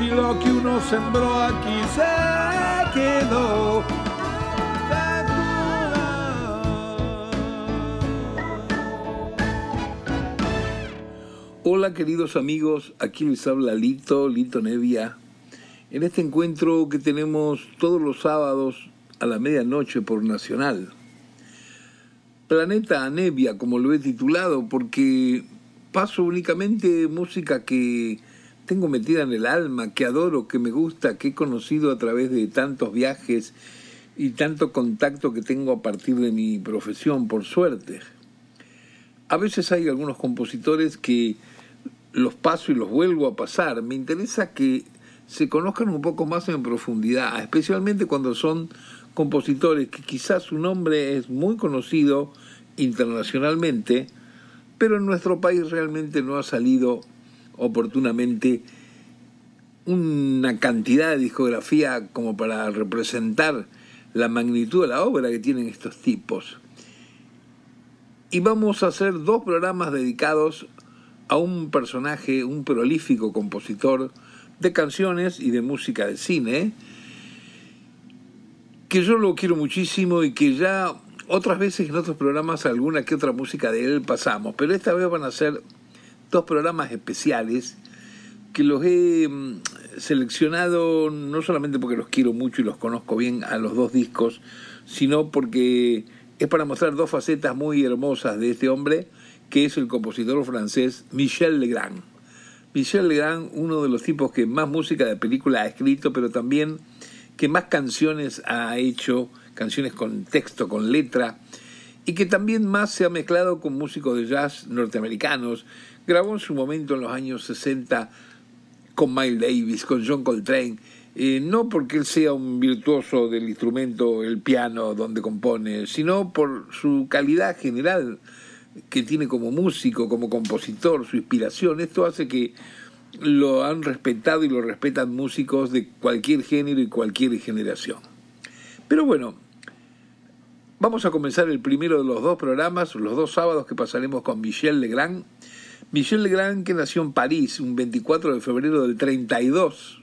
si lo que uno sembró aquí se quedó. Hola queridos amigos, aquí les habla Lito, Lito Nevia. En este encuentro que tenemos todos los sábados a la medianoche por Nacional. Planeta Nevia, como lo he titulado, porque paso únicamente música que tengo metida en el alma, que adoro, que me gusta, que he conocido a través de tantos viajes y tanto contacto que tengo a partir de mi profesión, por suerte. A veces hay algunos compositores que los paso y los vuelvo a pasar. Me interesa que se conozcan un poco más en profundidad, especialmente cuando son compositores que quizás su nombre es muy conocido internacionalmente, pero en nuestro país realmente no ha salido oportunamente una cantidad de discografía como para representar la magnitud de la obra que tienen estos tipos. Y vamos a hacer dos programas dedicados a un personaje, un prolífico compositor de canciones y de música de cine, que yo lo quiero muchísimo y que ya otras veces en otros programas alguna que otra música de él pasamos, pero esta vez van a ser dos programas especiales que los he mm, seleccionado no solamente porque los quiero mucho y los conozco bien a los dos discos, sino porque es para mostrar dos facetas muy hermosas de este hombre, que es el compositor francés Michel Legrand. Michel Legrand, uno de los tipos que más música de película ha escrito, pero también que más canciones ha hecho, canciones con texto, con letra, y que también más se ha mezclado con músicos de jazz norteamericanos, Grabó en su momento en los años 60 con Miles Davis, con John Coltrane, eh, no porque él sea un virtuoso del instrumento, el piano, donde compone, sino por su calidad general que tiene como músico, como compositor, su inspiración. Esto hace que lo han respetado y lo respetan músicos de cualquier género y cualquier generación. Pero bueno, vamos a comenzar el primero de los dos programas, los dos sábados que pasaremos con Michel Legrand Michel Legrand, que nació en París un 24 de febrero del 32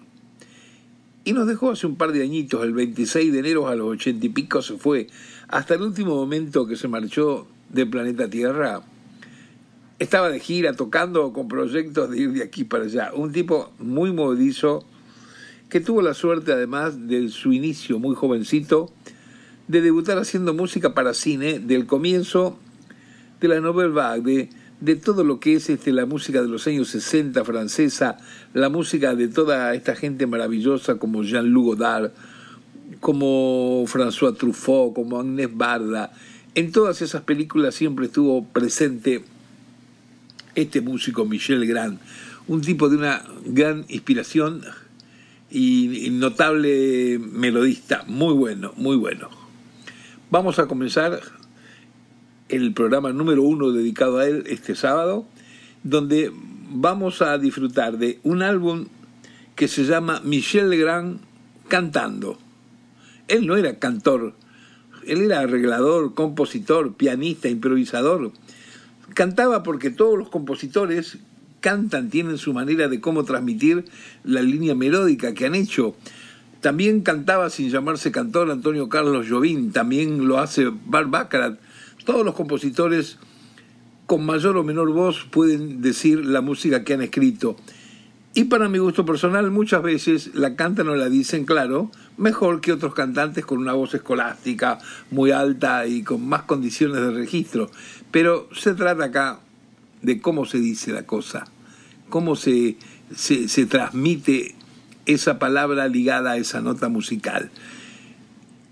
y nos dejó hace un par de añitos, el 26 de enero a los ochenta y pico se fue, hasta el último momento que se marchó de planeta Tierra, estaba de gira tocando con proyectos de ir de aquí para allá. Un tipo muy movedizo que tuvo la suerte, además de su inicio muy jovencito, de debutar haciendo música para cine del comienzo de la Nouvelle Vague, de todo lo que es este, la música de los años 60 francesa, la música de toda esta gente maravillosa como Jean-Luc Godard, como François Truffaut, como Agnès Barda. En todas esas películas siempre estuvo presente este músico Michel Grand, un tipo de una gran inspiración y notable melodista, muy bueno, muy bueno. Vamos a comenzar el programa número uno dedicado a él este sábado, donde vamos a disfrutar de un álbum que se llama Michel Legrand cantando. Él no era cantor, él era arreglador, compositor, pianista, improvisador. Cantaba porque todos los compositores cantan, tienen su manera de cómo transmitir la línea melódica que han hecho. También cantaba sin llamarse cantor Antonio Carlos Jobim, también lo hace Bar Baccarat, todos los compositores con mayor o menor voz pueden decir la música que han escrito. Y para mi gusto personal, muchas veces la cantan o la dicen, claro, mejor que otros cantantes con una voz escolástica muy alta y con más condiciones de registro. Pero se trata acá de cómo se dice la cosa, cómo se, se, se transmite esa palabra ligada a esa nota musical.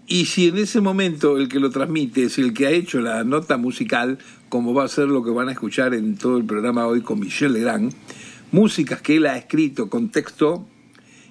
Y si en ese momento el que lo transmite es el que ha hecho la nota musical, como va a ser lo que van a escuchar en todo el programa hoy con Michel Legrand, músicas que él ha escrito con texto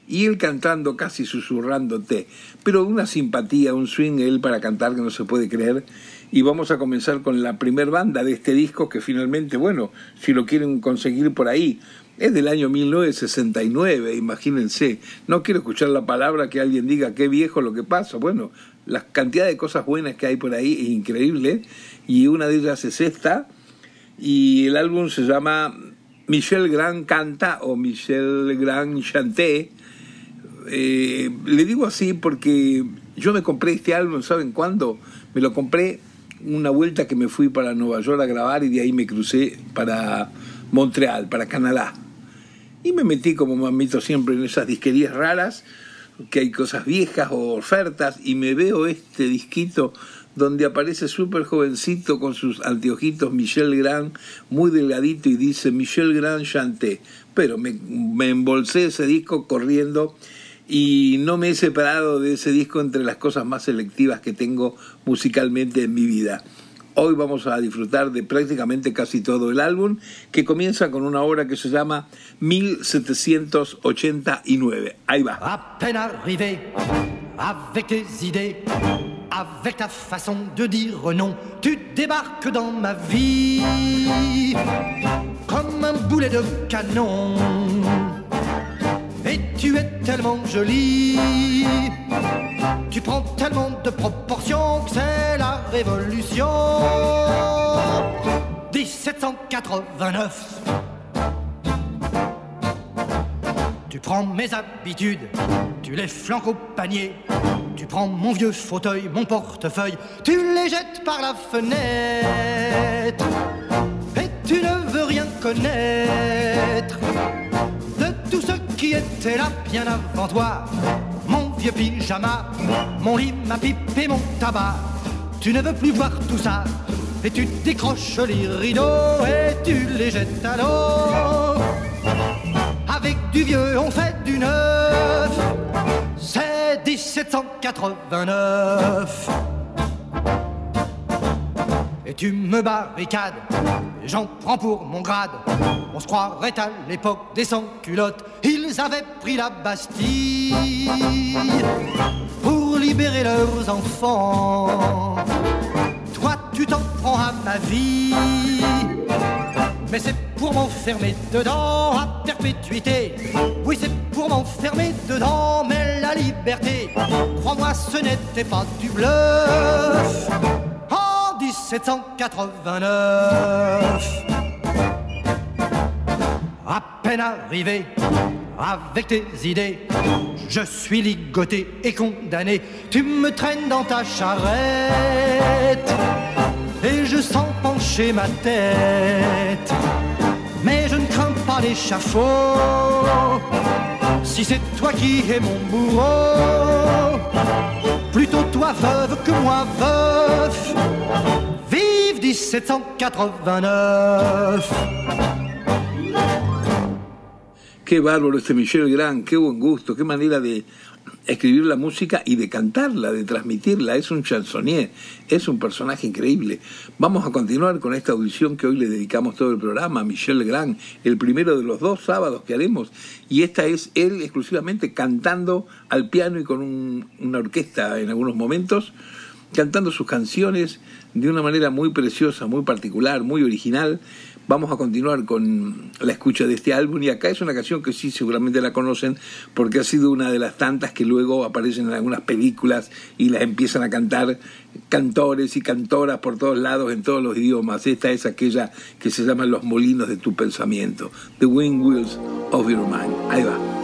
y él cantando casi susurrándote, pero una simpatía, un swing él para cantar que no se puede creer. Y vamos a comenzar con la primer banda de este disco que finalmente, bueno, si lo quieren conseguir por ahí, es del año 1969, imagínense. No quiero escuchar la palabra que alguien diga qué viejo lo que pasa. Bueno, la cantidad de cosas buenas que hay por ahí es increíble y una de ellas es esta y el álbum se llama Michel Grand Canta o Michel Grand Chanté. Eh, le digo así porque yo me compré este álbum, ¿saben cuándo? Me lo compré una vuelta que me fui para Nueva York a grabar y de ahí me crucé para Montreal, para Canadá. Y me metí como mamito siempre en esas disquerías raras, que hay cosas viejas o ofertas, y me veo este disquito donde aparece súper jovencito con sus anteojitos Michel Grand, muy delgadito, y dice Michel Grand Chanté. Pero me, me embolsé ese disco corriendo y no me he separado de ese disco entre las cosas más selectivas que tengo musicalmente en mi vida. Hoy vamos a disfrutar de prácticamente casi todo el álbum, que comienza con una obra que se llama 1789. Ahí va. Arrivé, avec tes idées, avec ta façon de dire non, tu débarques dans ma vie comme un boulet de canon. Et tu es tellement jolie, tu prends tellement de proportions que c'est la révolution. 1789. Tu prends mes habitudes, tu les flanques au panier. Tu prends mon vieux fauteuil, mon portefeuille, tu les jettes par la fenêtre. Et tu ne veux rien connaître de tout ce qui était là bien avant toi. Vieux pyjama, mon lit, ma pipe et mon tabac. Tu ne veux plus voir tout ça. Et tu décroches les rideaux et tu les jettes à l'eau. Avec du vieux, on fait du neuf. C'est 1789. Et tu me barricades, j'en prends pour mon grade. On se croirait à l'époque des sans-culottes. Ils avaient pris la Bastille pour libérer leurs enfants. Toi, tu t'en prends à ma vie. Mais c'est pour m'enfermer dedans à perpétuité. Oui, c'est pour m'enfermer dedans, mais la liberté, crois-moi, ce n'était pas du bluff. En 1789, à peine arrivé avec tes idées, je suis ligoté et condamné. Tu me traînes dans ta charrette et je sens pencher ma tête. Mais je ne crains pas l'échafaud. Si c'est toi qui es mon bourreau, plutôt toi veuve que moi veuf. Vive 1789. Qué bárbaro este Michel Grand, qué buen gusto, qué manera de escribir la música y de cantarla, de transmitirla. Es un chansonnier, es un personaje increíble. Vamos a continuar con esta audición que hoy le dedicamos todo el programa a Michel Grand, el primero de los dos sábados que haremos. Y esta es él exclusivamente cantando al piano y con un- una orquesta en algunos momentos, cantando sus canciones de una manera muy preciosa, muy particular, muy original. Vamos a continuar con la escucha de este álbum y acá es una canción que sí seguramente la conocen porque ha sido una de las tantas que luego aparecen en algunas películas y las empiezan a cantar cantores y cantoras por todos lados en todos los idiomas. Esta es aquella que se llama Los molinos de tu pensamiento, The Wind Wheels of Your Mind. Ahí va.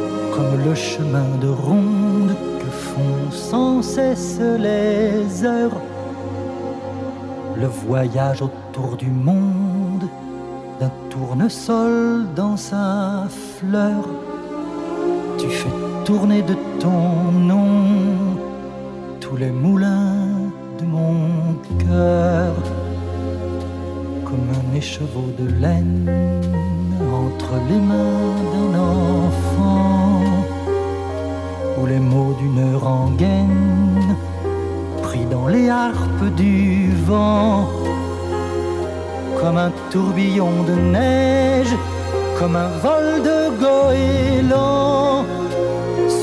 comme le chemin de ronde que font sans cesse les heures le voyage autour du monde d'un tournesol dans sa fleur. Tu fais tourner de ton nom tous les moulins de mon cœur comme un écheveau de laine entre les mains d'un enfant les mots d'une rengaine pris dans les harpes du vent comme un tourbillon de neige comme un vol de goéland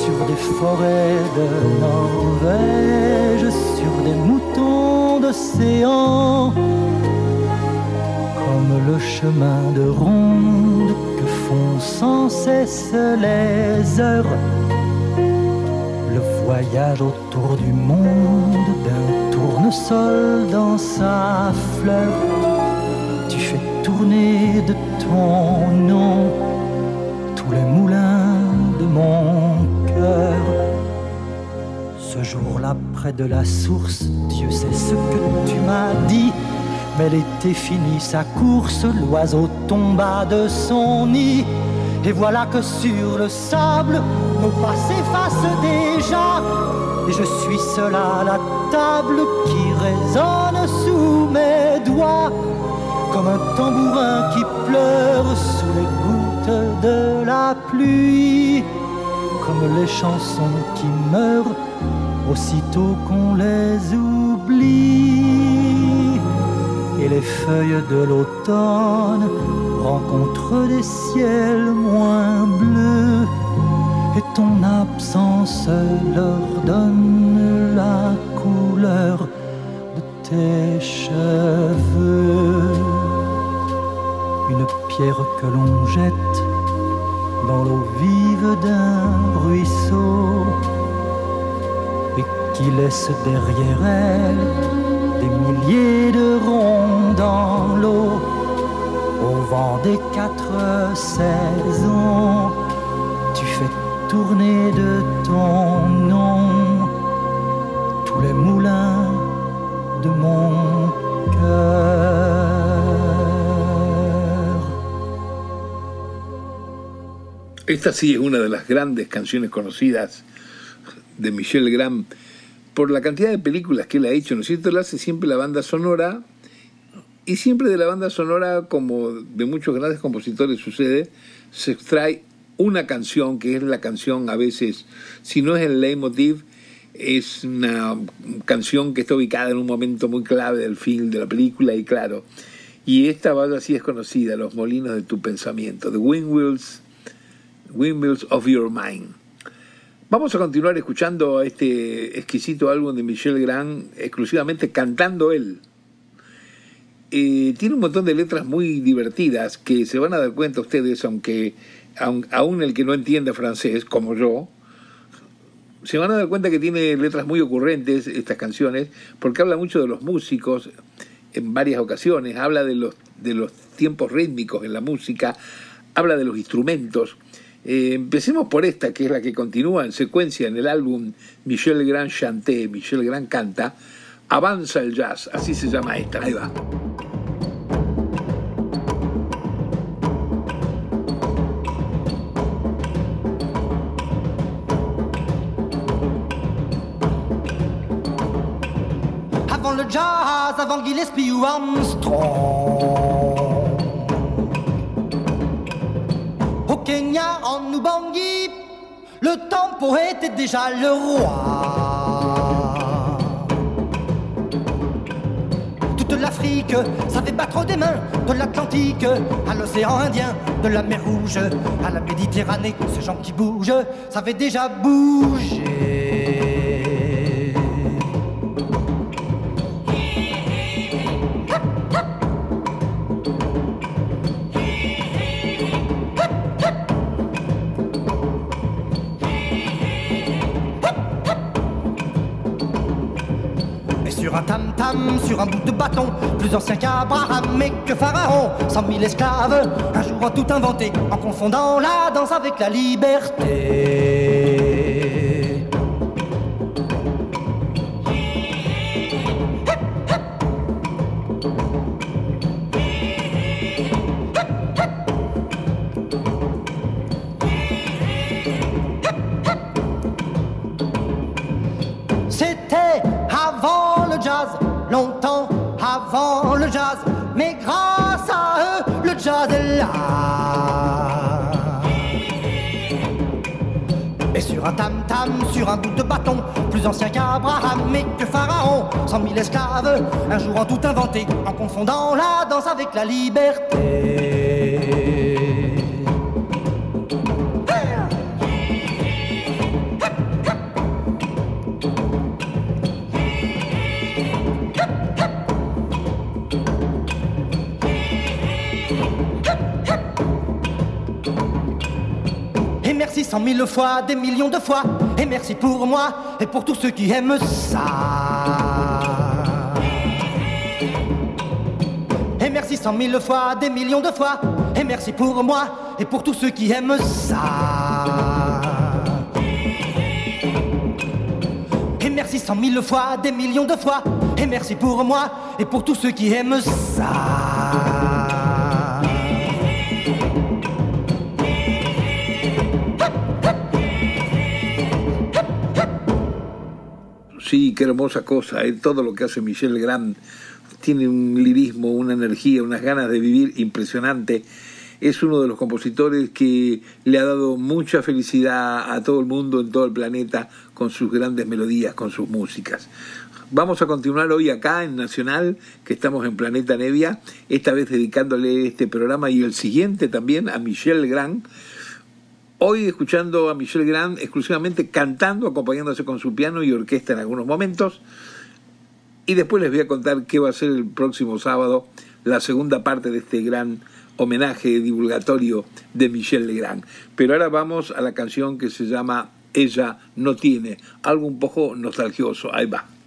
sur des forêts de Norvège sur des moutons d'océan le chemin de ronde que font sans cesse les heures. Voyage autour du monde d'un tournesol dans sa fleur. Tu fais tourner de ton nom tous les moulins de mon cœur. Ce jour-là, près de la source, Dieu sait ce que tu m'as dit mais l'été finit sa course, l'oiseau tomba de son nid. Et voilà que sur le sable, nos pas s'effacent déjà. Et je suis seul à la table qui résonne sous mes doigts. Comme un tambourin qui pleure sous les gouttes de la pluie. Comme les chansons qui meurent aussitôt qu'on les oublie et les feuilles de l'automne rencontrent des ciels moins bleus et ton absence leur donne la couleur de tes cheveux. Une pierre que l'on jette dans l'eau vive d'un ruisseau et qui laisse derrière elle des milliers de ronds dans l'eau, au des quatre saisons, tu fais tourner de ton nom tous les moulins de mon cœur. Esta sí es una de las grandes canciones conocidas de Michel Graham por la cantidad de películas que él ha hecho, ¿no es cierto? Él hace siempre la banda sonora y siempre de la banda sonora, como de muchos grandes compositores sucede, se extrae una canción que es la canción a veces, si no es el leitmotiv, es una canción que está ubicada en un momento muy clave del film, de la película, y claro, y esta banda sí es conocida, Los Molinos de tu Pensamiento, The Windmills, Windmills of Your Mind. Vamos a continuar escuchando este exquisito álbum de Michel Grand, exclusivamente cantando él. Eh, tiene un montón de letras muy divertidas que se van a dar cuenta ustedes, aunque aún el que no entienda francés, como yo, se van a dar cuenta que tiene letras muy ocurrentes estas canciones, porque habla mucho de los músicos en varias ocasiones, habla de los, de los tiempos rítmicos en la música, habla de los instrumentos. Eh, empecemos por esta, que es la que continúa en secuencia en el álbum Michel Grand Chanté, Michel Grand canta, Avanza el Jazz, así se llama esta. Avant le jazz, avant Gillespie ou Armstrong Kenya, en Ubangi, le tempo était déjà le roi. L'Afrique savait battre des mains, de l'Atlantique à l'océan Indien, de la mer Rouge à la Méditerranée. Ces gens qui bougent savaient déjà bouger. Plus ancien qu'Abraham et que Pharaon, cent mille esclaves, un jour ont tout inventé, en confondant la danse avec la liberté. Plus ancien qu'Abraham et que Pharaon, cent mille esclaves, un jour en tout inventé, en confondant la danse avec la liberté. cent mille fois, des millions de fois. Et merci pour moi et pour tous ceux qui aiment ça. Et merci cent mille fois, des millions de fois. Et merci pour moi et pour tous ceux qui aiment ça. Et merci cent mille fois, des millions de fois. Et merci pour moi et pour tous ceux qui aiment ça. Sí, qué hermosa cosa. ¿eh? Todo lo que hace Michel Legrand tiene un lirismo, una energía, unas ganas de vivir impresionante. Es uno de los compositores que le ha dado mucha felicidad a todo el mundo en todo el planeta con sus grandes melodías, con sus músicas. Vamos a continuar hoy acá en Nacional, que estamos en Planeta Nevia, esta vez dedicándole este programa y el siguiente también a Michel Legrand Hoy escuchando a Michel Grand exclusivamente cantando, acompañándose con su piano y orquesta en algunos momentos. Y después les voy a contar qué va a ser el próximo sábado, la segunda parte de este gran homenaje divulgatorio de Michel Legrand. Pero ahora vamos a la canción que se llama Ella no tiene, algo un poco nostalgioso. Ahí va.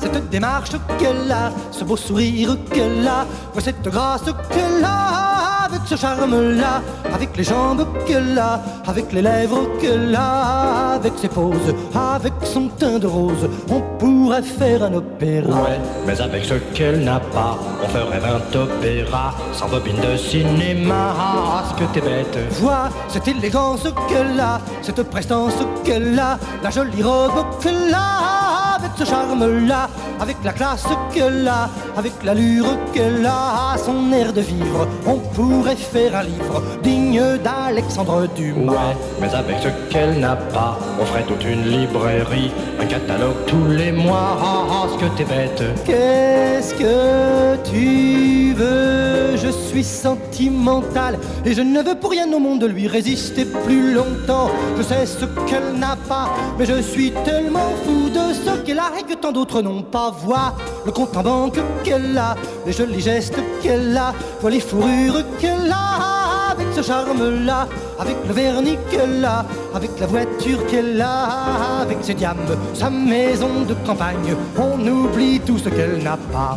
Cette démarche qu'elle a, ce beau sourire qu'elle a, cette grâce qu'elle a, avec ce charme-là, avec les jambes qu'elle a, avec les lèvres qu'elle a, avec ses poses, avec son teint de rose, on pourrait faire un opéra. Ouais, mais avec ce qu'elle n'a pas, on ferait un opéra, sans bobine de cinéma, ah, ce que t'es bête. Vois cette élégance qu'elle a, cette prestance qu'elle a, la jolie robe qu'elle a, ce charme-là, avec la classe qu'elle a, avec l'allure qu'elle a, son air de vivre, on pourrait faire un livre digne d'Alexandre Dumas. Ouais, mais avec ce qu'elle n'a pas, on ferait toute une librairie, un catalogue tous les mois. Ah, ah ce que t'es bête. Qu'est-ce que tu veux? Je suis sentimental et je ne veux pour rien au monde lui résister plus longtemps. Je sais ce qu'elle n'a pas, mais je suis tellement fou de ce qu'elle a et que tant d'autres n'ont pas. Vois le compte en banque qu'elle a, les jolis gestes qu'elle a, vois les fourrures qu'elle a avec ce charme-là, avec le vernis qu'elle a, avec la voiture qu'elle a, avec ses diamants, sa maison de campagne. On oublie tout ce qu'elle n'a pas.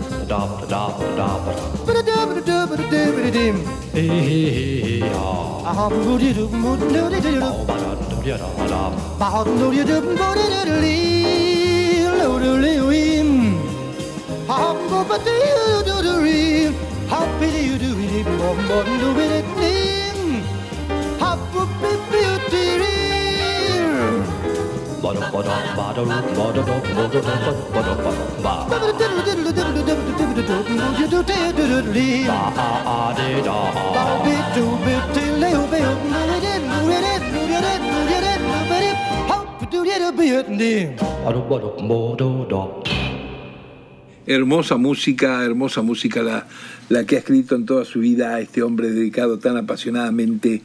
How pity you do it, Hermosa música, hermosa música la, la que ha escrito en toda su vida este hombre dedicado tan apasionadamente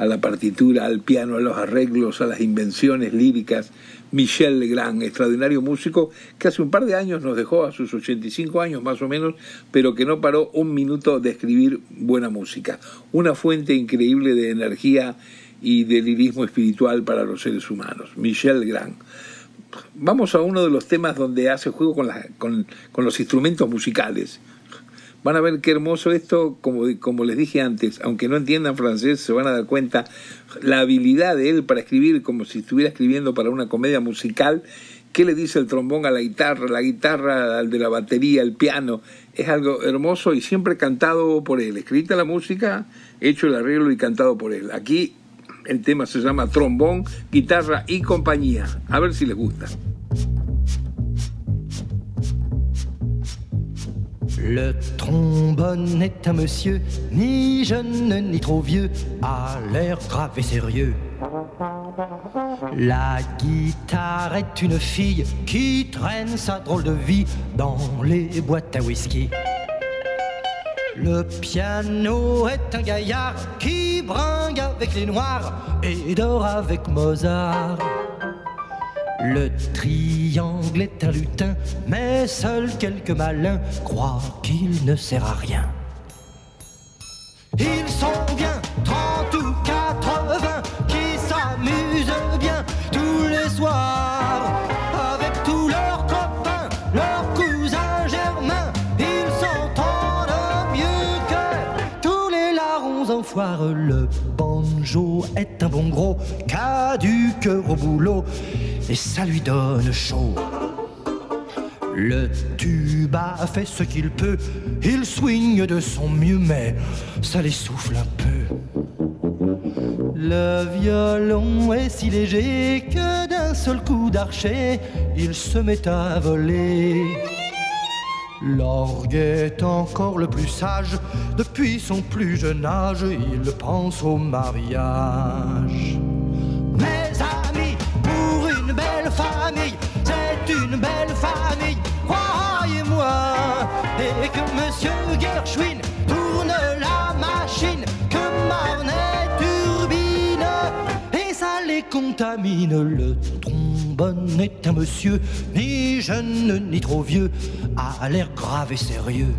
a la partitura, al piano, a los arreglos, a las invenciones líricas. Michel Legrand, extraordinario músico que hace un par de años nos dejó a sus 85 años más o menos, pero que no paró un minuto de escribir buena música. Una fuente increíble de energía y de lirismo espiritual para los seres humanos. Michel Legrand. Vamos a uno de los temas donde hace juego con, con, con los instrumentos musicales. Van a ver qué hermoso esto, como, como les dije antes, aunque no entiendan francés, se van a dar cuenta la habilidad de él para escribir como si estuviera escribiendo para una comedia musical. ¿Qué le dice el trombón a la guitarra, la guitarra al de la batería, el piano? Es algo hermoso y siempre cantado por él. Escrita la música, hecho el arreglo y cantado por él. Aquí el tema se llama Trombón, Guitarra y Compañía. A ver si les gusta. Le trombone est un monsieur, ni jeune ni trop vieux, à l'air grave et sérieux. La guitare est une fille qui traîne sa drôle de vie dans les boîtes à whisky. Le piano est un gaillard qui bringue avec les noirs et dort avec Mozart. Le triangle est un lutin, mais seuls quelques malins croient qu'il ne sert à rien. Ils sont bien 30 ou 80 qui s'amusent bien tous les soirs avec tous leurs copains, leurs cousins germains. Ils s'entendent mieux que tous les larrons en foire. Le banjo est un bon gros cœur au boulot et ça lui donne chaud. Le tuba fait ce qu'il peut, il swing de son mieux, mais ça l'essouffle un peu. Le violon est si léger que d'un seul coup d'archet, il se met à voler. L'orgue est encore le plus sage, depuis son plus jeune âge, il pense au mariage. Le trombone. Est un monsieur, ni jeune ni trop vieux, a l'air grave et sérieux.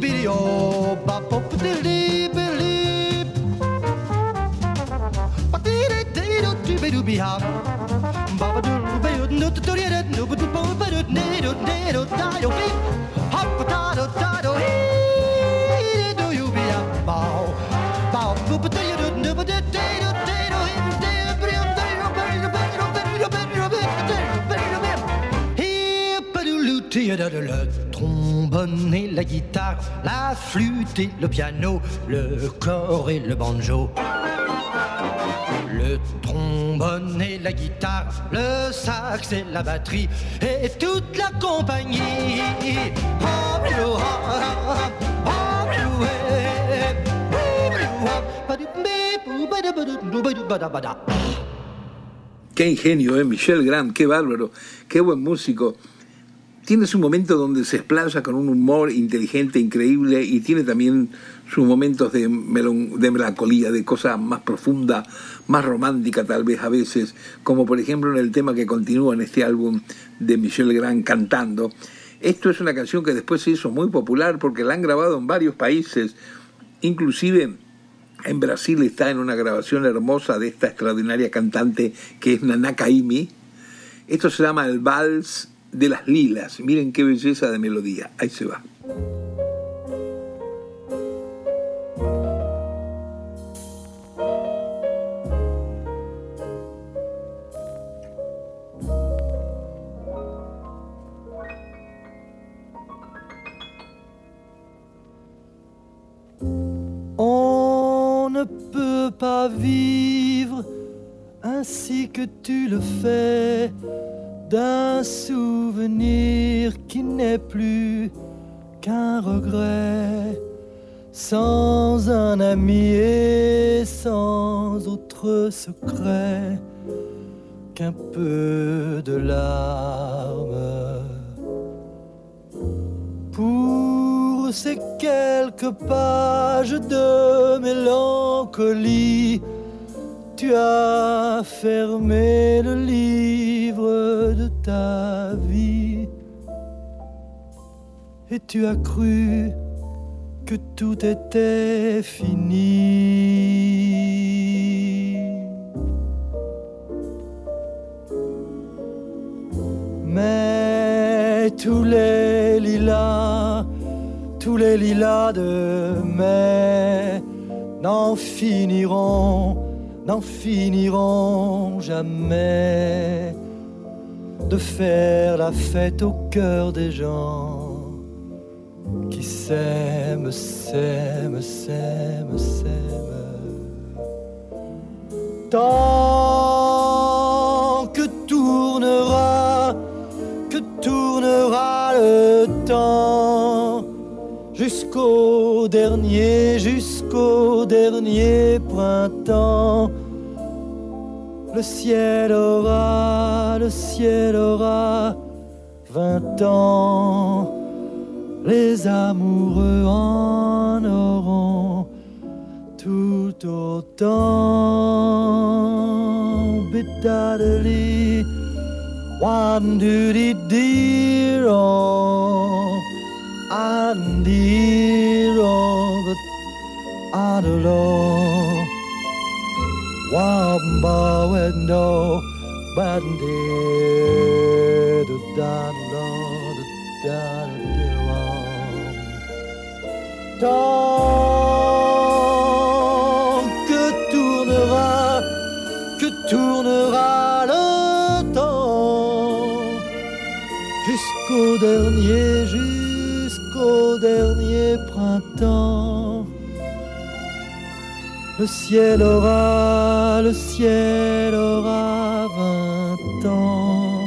Biddy oh, bop, bop, diddly. be trombone et la guitare, la flûte et le piano, le corps et le banjo. Le trombone et la guitare, le sax et la batterie, et toute la compagnie. Qué ingenio, ¿eh? Michel Grant, qué bárbaro, qué buen músico. Tiene su momento donde se explaya con un humor inteligente, increíble, y tiene también sus momentos de, melancolía, de cosa más profunda, más romántica tal vez a veces, como por ejemplo en el tema que continúa en este álbum de Michel Grant cantando. Esto es una canción que después se hizo muy popular porque la han grabado en varios países, inclusive en Brasil está en una grabación hermosa de esta extraordinaria cantante que es Nana Caymmi. Esto se llama el Vals de las Lilas. Miren qué belleza de melodía. Ahí se va. Pas vivre ainsi que tu le fais. D'un souvenir qui n'est plus qu'un regret, sans un ami et sans autre secret. Qu'un peu de larmes. Pour ces quelques pages de mélancolie, tu as fermé le livre de ta vie et tu as cru que tout était fini. Mais tous les lilas, tous les lilas de mai n'en finiront n'en finiront jamais de faire la fête au cœur des gens qui s'aiment, s'aiment, s'aiment, s'aiment. Tant que tournera, que tournera le temps jusqu'au dernier, jusqu'au dernier printemps. Le ciel aura, le ciel aura vingt ans. Les amoureux en auront tout autant. One duty dear, Tant que tournera, que tournera le temps, jusqu'au dernier, jusqu'au dernier Le ciel aura, le ciel aura vingt ans.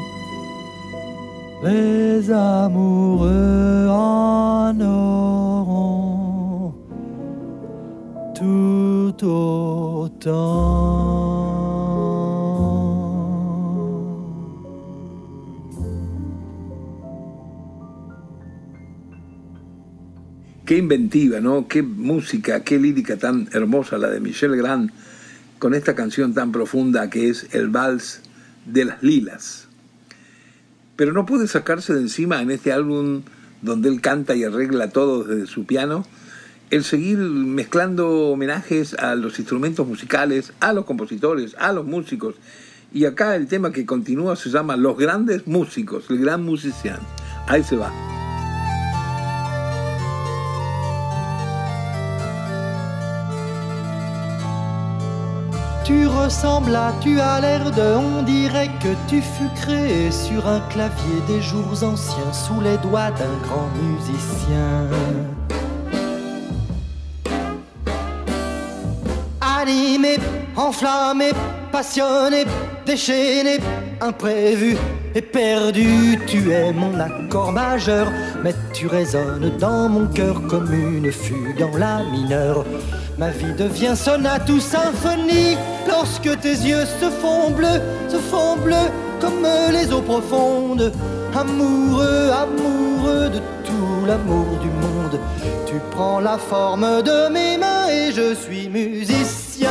Les amoureux en auront tout autant. Qué inventiva, ¿no? Qué música, qué lírica tan hermosa la de Michel Grand con esta canción tan profunda que es El Vals de las Lilas. Pero no puede sacarse de encima en este álbum donde él canta y arregla todo desde su piano, el seguir mezclando homenajes a los instrumentos musicales, a los compositores, a los músicos. Y acá el tema que continúa se llama Los grandes músicos, el gran musician. Ahí se va. Tu ressembles à, tu as l'air de, on dirait que tu fus créé sur un clavier des jours anciens sous les doigts d'un grand musicien. Animé, enflammé, passionné, déchaîné, imprévu et perdu, tu es mon accord majeur, mais tu résonnes dans mon cœur comme une fugue en la mineure. Ma vie devient sonate ou symphonie lorsque tes yeux se font bleus, se font bleus comme les eaux profondes. Amoureux, amoureux de tout l'amour du monde, tu prends la forme de mes mains et je suis musicien.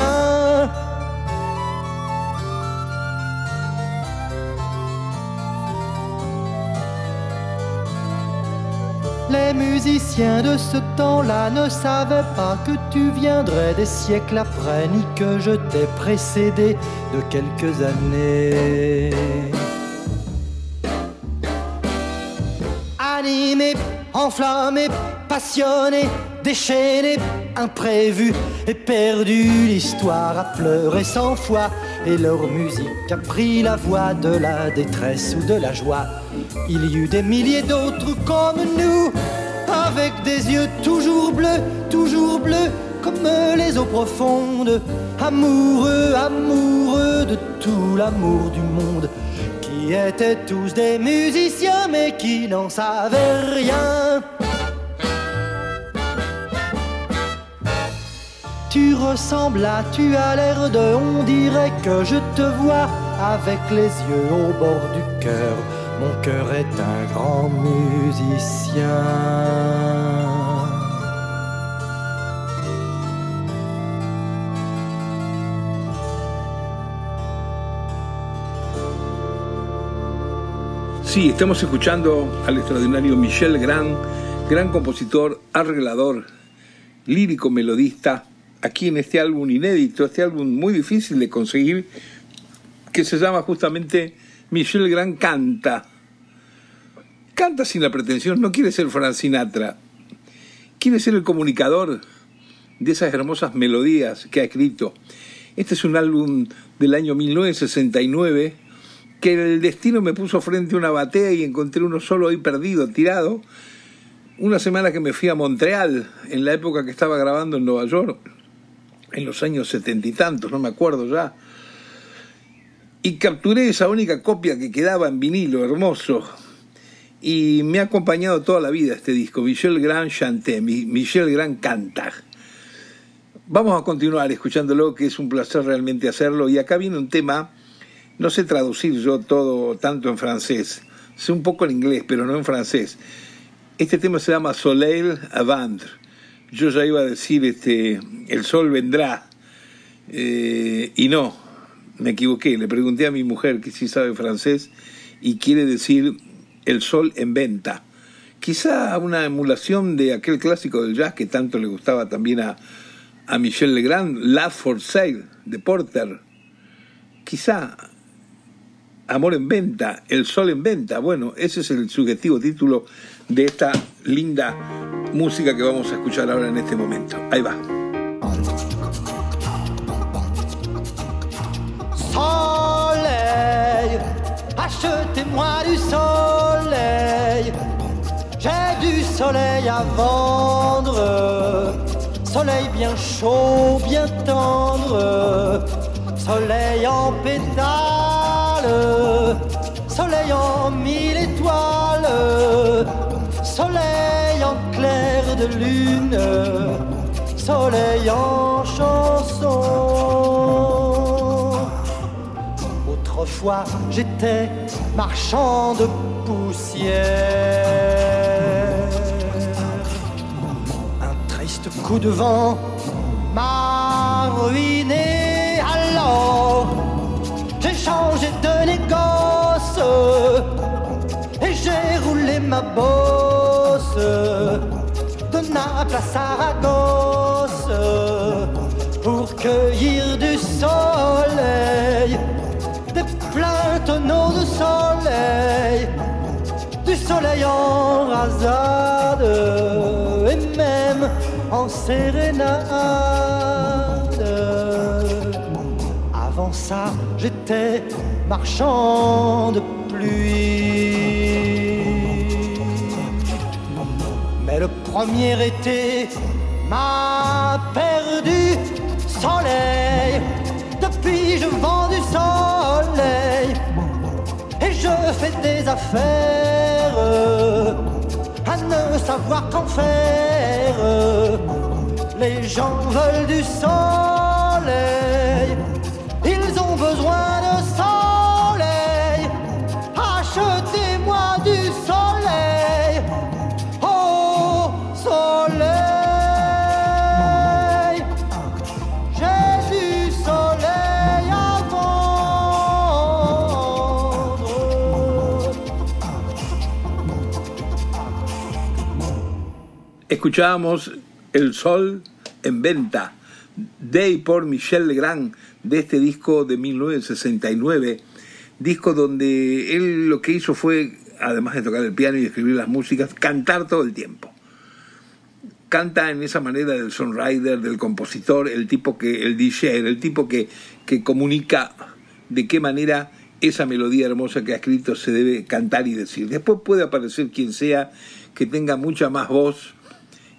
Les musiciens de ce temps-là ne savaient pas que tu viendrais des siècles après, ni que je t'ai précédé de quelques années. Animé, enflammé, passionné, déchaîné, imprévu et perdu, l'histoire a pleuré cent fois et leur musique a pris la voix de la détresse ou de la joie. Il y eut des milliers d'autres comme nous, avec des yeux toujours bleus, toujours bleus, comme les eaux profondes, amoureux, amoureux de tout l'amour du monde, qui étaient tous des musiciens mais qui n'en savaient rien. Tu ressembles à, tu as l'air de, on dirait que je te vois avec les yeux au bord du cœur. Mon cœur est un grand musicien. Sí, estamos escuchando al extraordinario Michel Grand, gran compositor, arreglador, lírico, melodista, aquí en este álbum inédito, este álbum muy difícil de conseguir, que se llama justamente Michel Grand Canta. Canta sin la pretensión, no quiere ser Frank Sinatra, quiere ser el comunicador de esas hermosas melodías que ha escrito. Este es un álbum del año 1969 que el destino me puso frente a una batea y encontré uno solo ahí perdido, tirado. Una semana que me fui a Montreal, en la época que estaba grabando en Nueva York, en los años setenta y tantos, no me acuerdo ya. Y capturé esa única copia que quedaba en vinilo, hermoso. Y me ha acompañado toda la vida este disco, Michel Grand Chanté, Michel Grand Canta. Vamos a continuar escuchándolo, que es un placer realmente hacerlo. Y acá viene un tema, no sé traducir yo todo tanto en francés, sé un poco en inglés, pero no en francés. Este tema se llama Soleil Avant. Yo ya iba a decir, este, el sol vendrá. Eh, y no, me equivoqué. Le pregunté a mi mujer que sí sabe francés y quiere decir el sol en venta. Quizá una emulación de aquel clásico del jazz que tanto le gustaba también a, a Michel Legrand, Love for Sale, de Porter. Quizá Amor en venta, El sol en venta. Bueno, ese es el subjetivo título de esta linda música que vamos a escuchar ahora en este momento. Ahí va. Soleil, achetez-moi du soleil. J'ai du soleil à vendre. Soleil bien chaud, bien tendre. Soleil en pétales. Soleil en mille étoiles. Soleil en clair de lune. Soleil en chanson. Autrefois j'étais marchand de poussière. Un triste coup de vent m'a ruiné alors. J'ai changé de négoce et j'ai roulé ma bosse de Naples à Saragosse pour cueillir du soleil, soleil en rasade et même en sérénade. Avant ça, j'étais marchand de pluie. Mais le premier été m'a perdu soleil. Depuis je vends du soleil et je fais des affaires savoir qu'en faire. Les gens veulent du soleil, Escuchábamos El Sol en Venta, Day por Michel Legrand, de este disco de 1969, disco donde él lo que hizo fue, además de tocar el piano y escribir las músicas, cantar todo el tiempo. Canta en esa manera del songwriter, del compositor, el tipo que, el DJ, el tipo que, que comunica de qué manera esa melodía hermosa que ha escrito se debe cantar y decir. Después puede aparecer quien sea que tenga mucha más voz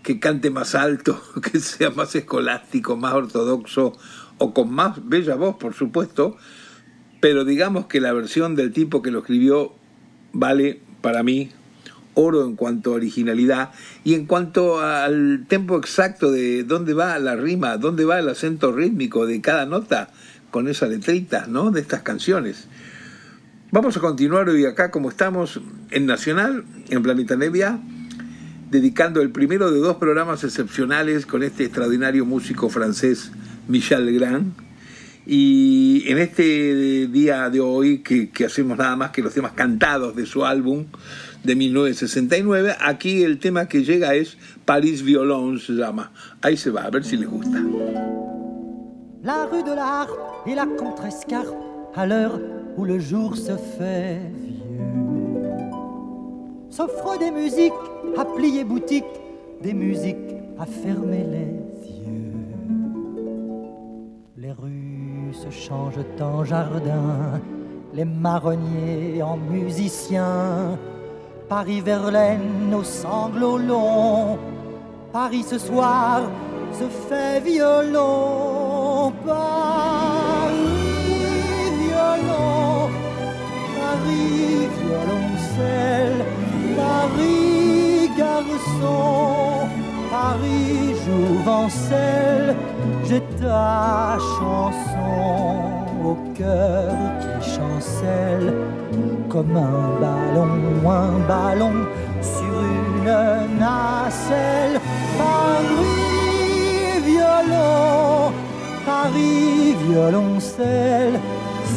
que cante más alto, que sea más escolástico, más ortodoxo o con más bella voz, por supuesto, pero digamos que la versión del tipo que lo escribió vale para mí oro en cuanto a originalidad y en cuanto al tempo exacto de dónde va la rima, dónde va el acento rítmico de cada nota con esa letrita, ¿no? De estas canciones. Vamos a continuar hoy acá como estamos en Nacional, en Planeta Nevia, dedicando el primero de dos programas excepcionales con este extraordinario músico francés Michel Legrand. Y en este día de hoy, que, que hacemos nada más que los temas cantados de su álbum, de 1969. Aquí el tema que llega es Paris Violon, se llama. Ahí se va, a ver si les gusta. La rue de la Harpe la contrescarpe à l'heure où le jour se fait vieux. S'offrent des musiques à plier boutique, des musiques à fermer les yeux. Les rues se changent en jardin, les marronniers en musiciens. Paris-Verlaine aux sanglots longs. Paris ce soir se fait violon. Paris violon. Paris violoncelle. Paris garçon. Paris jouvencelle. J'ai ta chanson au cœur qui chancelle comme un ballon, un ballon sur une nacelle. Paris violon, Paris violoncelle,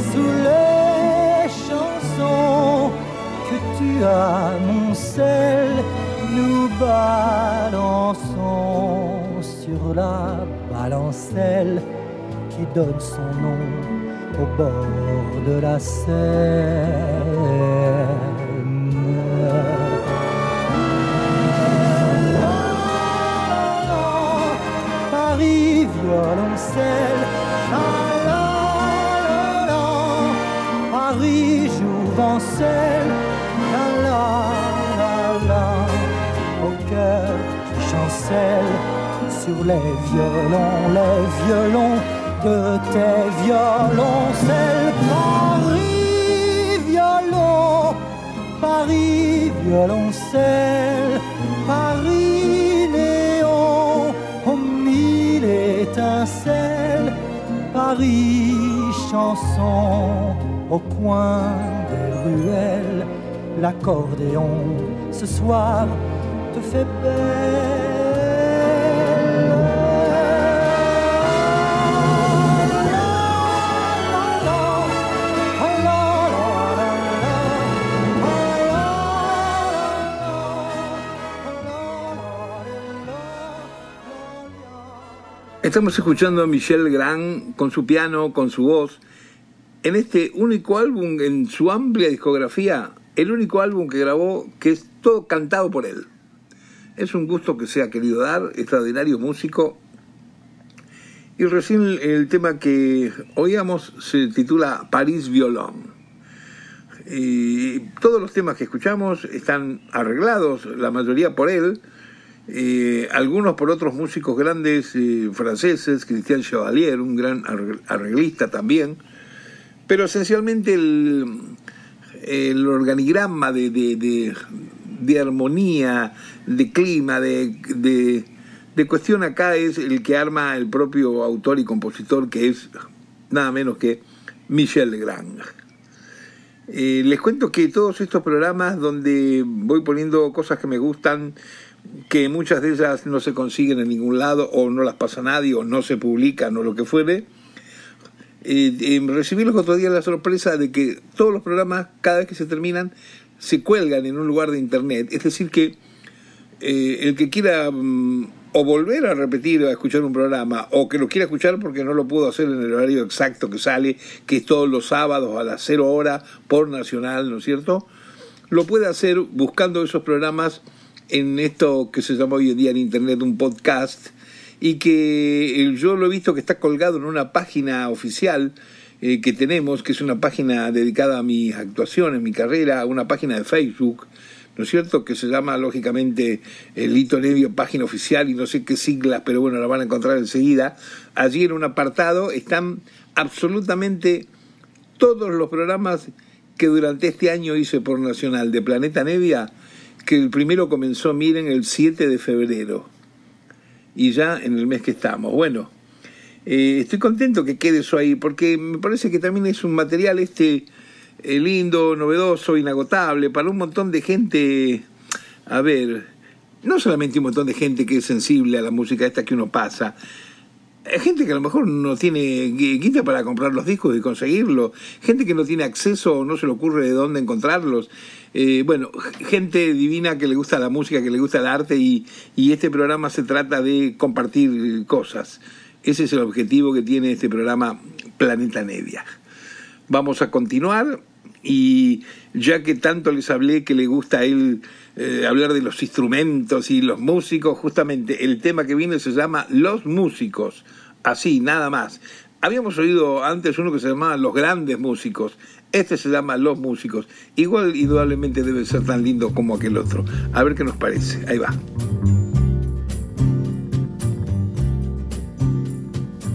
sous les chansons que tu as mon nous balançons sur la balancelle qui donne son nom au bord de la Seine. Paris violoncelle, Paris la sur les violons, les violons de tes violoncelles. Paris, violon, Paris, violoncelle, Paris, néon, aux mille étincelles, Paris, chanson, au coin des ruelles, l'accordéon, ce soir, te fait belle. Estamos escuchando a Michel Grand con su piano, con su voz, en este único álbum en su amplia discografía, el único álbum que grabó que es todo cantado por él. Es un gusto que se ha querido dar, extraordinario músico. Y recién el tema que oíamos se titula París Violón. Y todos los temas que escuchamos están arreglados, la mayoría por él, eh, algunos por otros músicos grandes eh, franceses, Christian Chevalier, un gran arreglista también, pero esencialmente el, el organigrama de, de, armonía, de clima, de, de, cuestión acá es el que arma el propio autor y compositor, que es nada menos que Michel Legrand. Eh, les cuento que todos estos programas donde voy poniendo cosas que me gustan, que muchas de ellas no se consiguen en ningún lado o no las pasa nadie o no se publican o lo que fuere. Eh, recibí los otros días la sorpresa de que todos los programas, cada vez que se terminan, se cuelgan en un lugar de internet. Es decir, que eh, el que quiera mm, o volver a repetir o a escuchar un programa, o que lo quiera escuchar porque no lo pudo hacer en el horario exacto que sale, que es todos los sábados a las 0 horas por Nacional, ¿no es cierto? Lo puede hacer buscando esos programas en esto que se llama hoy en día en Internet un podcast y que eh, yo lo he visto que está colgado en una página oficial eh, que tenemos, que es una página dedicada a mis actuaciones, mi carrera, una página de Facebook, ¿no es cierto? Que se llama lógicamente el Lito Nevio, página oficial y no sé qué siglas, pero bueno, la van a encontrar enseguida. Allí en un apartado están absolutamente todos los programas que durante este año hice por Nacional de Planeta Nevia, que el primero comenzó, miren, el 7 de febrero. Y ya en el mes que estamos. Bueno, eh, estoy contento que quede eso ahí, porque me parece que también es un material este eh, lindo, novedoso, inagotable, para un montón de gente, a ver, no solamente un montón de gente que es sensible a la música esta que uno pasa, gente que a lo mejor no tiene guita para comprar los discos y conseguirlo, gente que no tiene acceso o no se le ocurre de dónde encontrarlos. Eh, bueno, gente divina que le gusta la música, que le gusta el arte y, y este programa se trata de compartir cosas. Ese es el objetivo que tiene este programa Planeta Media. Vamos a continuar y ya que tanto les hablé que le gusta a él eh, hablar de los instrumentos y los músicos, justamente el tema que viene se llama Los Músicos, así, nada más. Habíamos oído antes uno que se llamaba Los Grandes Músicos, este se llama Los Músicos. Igual, indudablemente, debe ser tan lindo como aquel otro. A ver qué nos parece. Ahí va.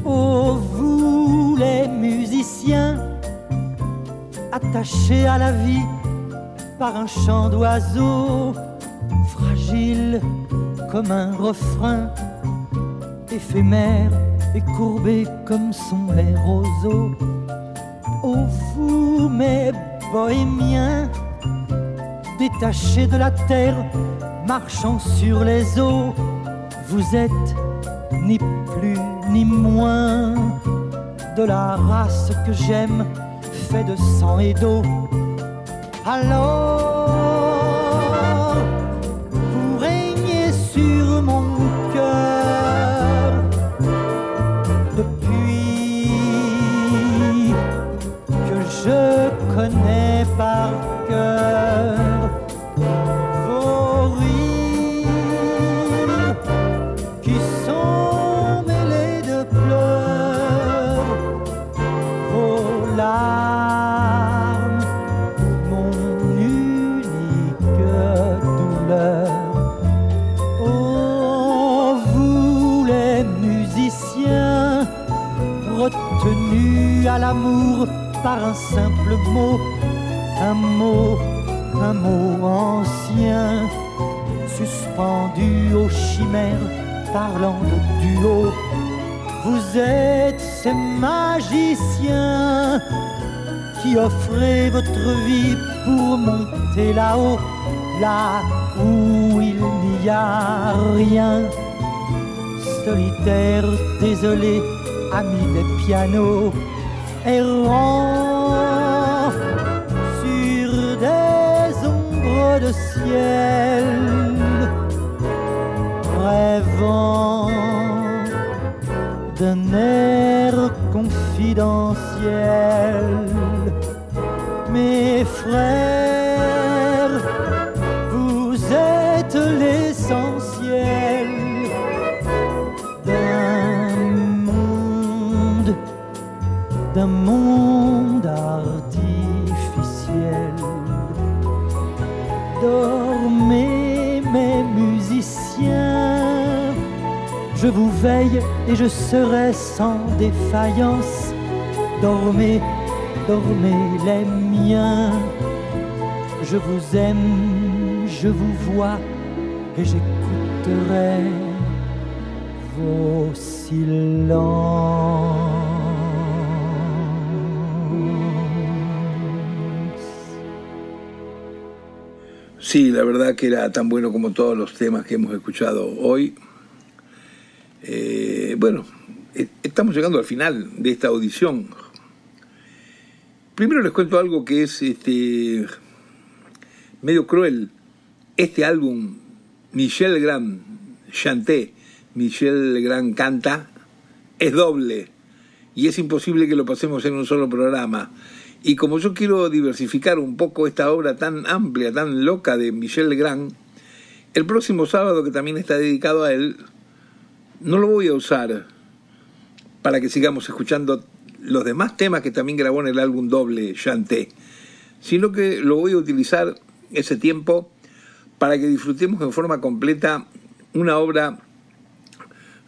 Oh, vous les musiciens attachés à la vie par un chant d'oiseau, fragile comme un refrain, éphémère et courbé comme sont les roseaux. Oh vous mes bohémiens, détachés de la terre, marchant sur les eaux, vous êtes ni plus ni moins de la race que j'aime fait de sang et d'eau. Hello. Par un simple mot, un mot, un mot ancien, suspendu aux chimères, parlant de duo. Vous êtes ces magiciens qui offrez votre vie pour monter là-haut, là où il n'y a rien. Solitaire, désolé, ami des pianos, errant sur des ombres de ciel, rêvant d'un air confidentiel. Mes frères, d'un monde artificiel. Dormez mes musiciens, je vous veille et je serai sans défaillance. Dormez, dormez les miens. Je vous aime, je vous vois et j'écouterai vos silences. Sí, la verdad que era tan bueno como todos los temas que hemos escuchado hoy. Eh, bueno, e- estamos llegando al final de esta audición. Primero les cuento algo que es este medio cruel. Este álbum, Michel Legrand chanté, Michel Legrand canta, es doble. Y es imposible que lo pasemos en un solo programa. Y como yo quiero diversificar un poco esta obra tan amplia, tan loca de Michel Legrand, el próximo sábado, que también está dedicado a él, no lo voy a usar para que sigamos escuchando los demás temas que también grabó en el álbum doble Chanté, sino que lo voy a utilizar ese tiempo para que disfrutemos en forma completa una obra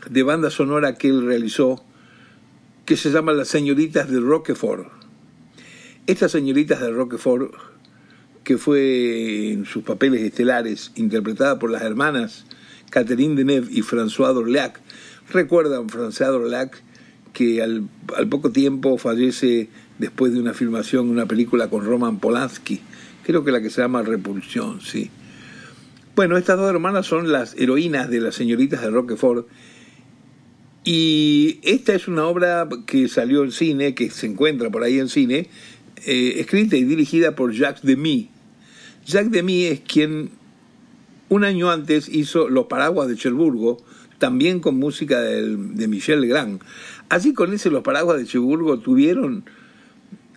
de banda sonora que él realizó que se llama Las señoritas de Roquefort. Estas señoritas de Roquefort, que fue en sus papeles estelares interpretada por las hermanas Catherine Deneuve y François Dorleac, recuerdan François Dorleac que al, poco tiempo fallece después de una filmación, una película con Roman Polanski, creo que la que se llama Repulsión, sí. Bueno, estas dos hermanas son las heroínas de las señoritas de Roquefort y esta es una obra que salió en cine, que se encuentra por ahí en cine, eh, escrita y dirigida por Jacques Demy. Jacques Demy es quien un año antes hizo Los Paraguas de Cherburgo, también con música de Michel Legrand. Así con ese Los Paraguas de Cherburgo tuvieron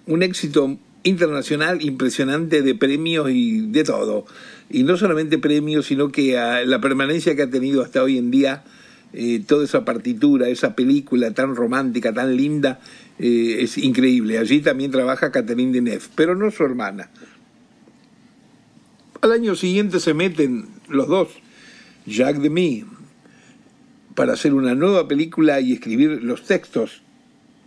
un éxito internacional impresionante de premios y de todo. Y no solamente premios, sino que la permanencia que ha tenido hasta hoy en día eh, toda esa partitura, esa película tan romántica, tan linda, eh, es increíble. Allí también trabaja Catherine Deneuve, pero no su hermana. Al año siguiente se meten los dos, Jacques Demy, para hacer una nueva película y escribir los textos,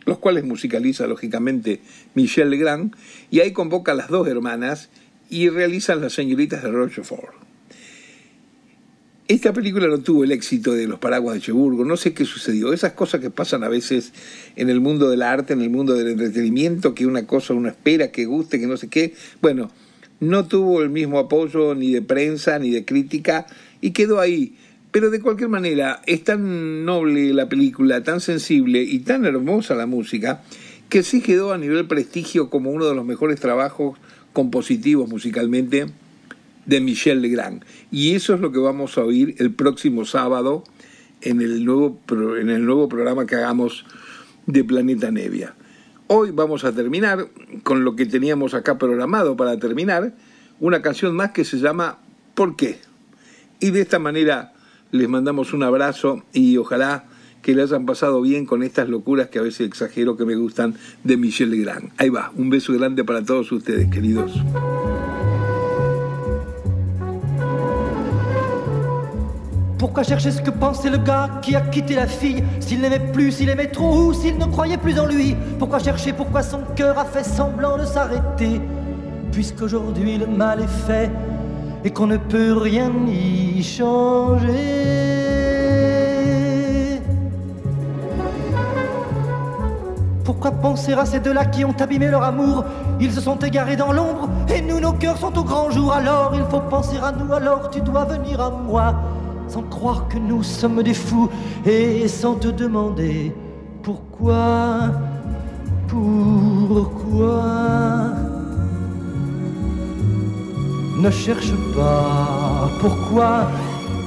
los cuales musicaliza lógicamente Michel Legrand, y ahí convoca a las dos hermanas y realizan Las señoritas de Rochefort. Esta película no tuvo el éxito de Los Paraguas de Cheburgo, no sé qué sucedió. Esas cosas que pasan a veces en el mundo del arte, en el mundo del entretenimiento, que una cosa uno espera, que guste, que no sé qué. Bueno, no tuvo el mismo apoyo ni de prensa ni de crítica y quedó ahí. Pero de cualquier manera, es tan noble la película, tan sensible y tan hermosa la música, que sí quedó a nivel prestigio como uno de los mejores trabajos compositivos musicalmente de Michel Legrand. Y eso es lo que vamos a oír el próximo sábado en el nuevo, en el nuevo programa que hagamos de Planeta Nevia. Hoy vamos a terminar con lo que teníamos acá programado para terminar, una canción más que se llama ¿Por qué? Y de esta manera les mandamos un abrazo y ojalá que le hayan pasado bien con estas locuras que a veces exagero que me gustan de Michel Legrand. Ahí va, un beso grande para todos ustedes, queridos. Pourquoi chercher ce que pensait le gars qui a quitté la fille S'il n'aimait plus, s'il aimait trop ou s'il ne croyait plus en lui? Pourquoi chercher pourquoi son cœur a fait semblant de s'arrêter? Puisqu'aujourd'hui le mal est fait et qu'on ne peut rien y changer. Pourquoi penser à ces deux-là qui ont abîmé leur amour? Ils se sont égarés dans l'ombre et nous nos cœurs sont au grand jour. Alors il faut penser à nous, alors tu dois venir à moi croire que nous sommes des fous et sans te demander pourquoi, pourquoi. Ne cherche pas pourquoi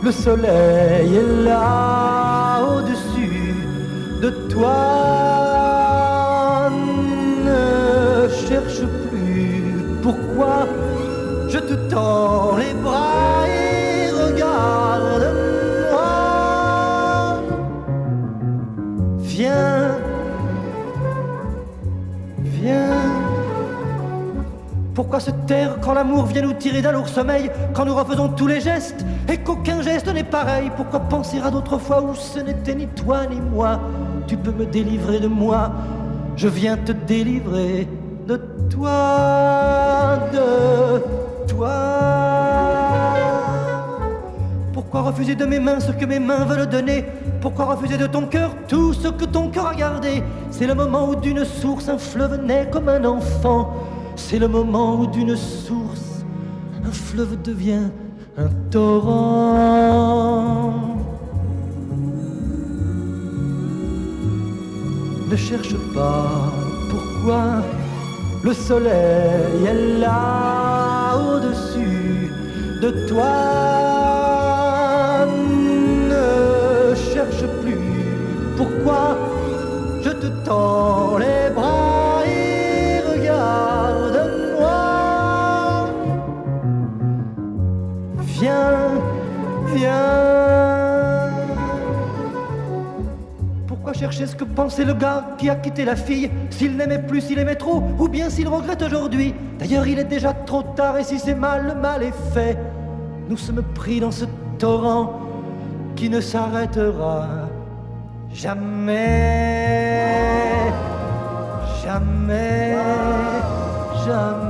le soleil est là au-dessus de toi. Ne cherche plus pourquoi je te tends les bras Pourquoi se taire quand l'amour vient nous tirer d'un lourd sommeil, quand nous refaisons tous les gestes et qu'aucun geste n'est pareil? Pourquoi penser à d'autres fois où ce n'était ni toi ni moi? Tu peux me délivrer de moi, je viens te délivrer de toi, de toi. Pourquoi refuser de mes mains ce que mes mains veulent donner? Pourquoi refuser de ton cœur tout ce que ton cœur a gardé? C'est le moment où d'une source un fleuve naît comme un enfant. C'est le moment où d'une source un fleuve devient un torrent. Ne cherche pas pourquoi le soleil est là au-dessus de toi. cherche plus pourquoi je te tends les bras chercher ce que pensait le gars qui a quitté la fille S'il n'aimait plus, s'il aimait trop, ou bien s'il regrette aujourd'hui D'ailleurs, il est déjà trop tard et si c'est mal, le mal est fait. nous sommes pris dans ce torrent qui ne s'arrêtera jamais, jamais, jamais.